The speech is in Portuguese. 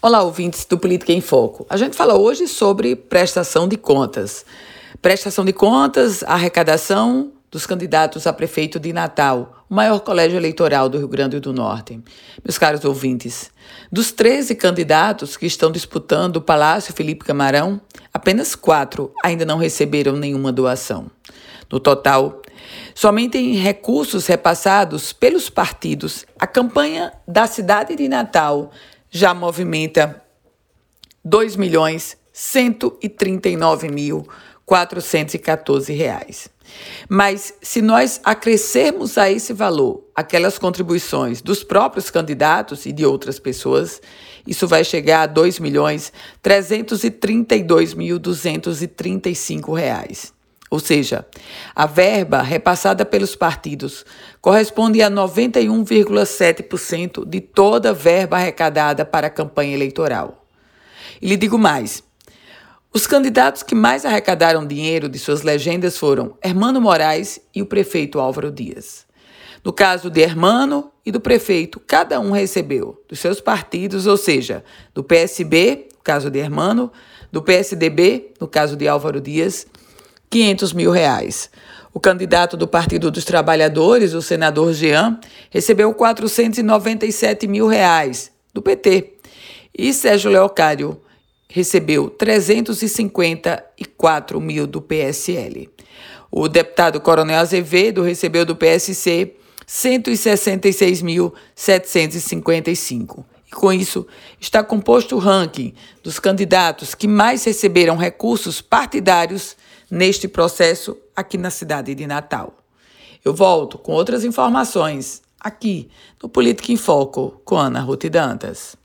Olá, ouvintes do Política em Foco. A gente fala hoje sobre prestação de contas. Prestação de contas, arrecadação dos candidatos a prefeito de Natal, o maior colégio eleitoral do Rio Grande do Norte. Meus caros ouvintes, dos 13 candidatos que estão disputando o Palácio Felipe Camarão, apenas quatro ainda não receberam nenhuma doação. No total, somente em recursos repassados pelos partidos, a campanha da cidade de Natal já movimenta 2 milhões 139 mil 414 reais. Mas se nós acrescermos a esse valor aquelas contribuições dos próprios candidatos e de outras pessoas, isso vai chegar a 2 milhões 332 mil 235 reais. Ou seja, a verba repassada pelos partidos corresponde a 91,7% de toda a verba arrecadada para a campanha eleitoral. E lhe digo mais: os candidatos que mais arrecadaram dinheiro de suas legendas foram Hermano Moraes e o prefeito Álvaro Dias. No caso de Hermano e do prefeito, cada um recebeu dos seus partidos, ou seja, do PSB, no caso de Hermano, do PSDB, no caso de Álvaro Dias, 500 mil reais. O candidato do Partido dos Trabalhadores, o senador Jean, recebeu 497 mil reais do PT. E Sérgio Leocádio recebeu 354 mil do PSL. O deputado Coronel Azevedo recebeu do PSC 166.755. E com isso, está composto o ranking dos candidatos que mais receberam recursos partidários neste processo aqui na cidade de Natal. Eu volto com outras informações aqui no Política em Foco com Ana Ruth Dantas.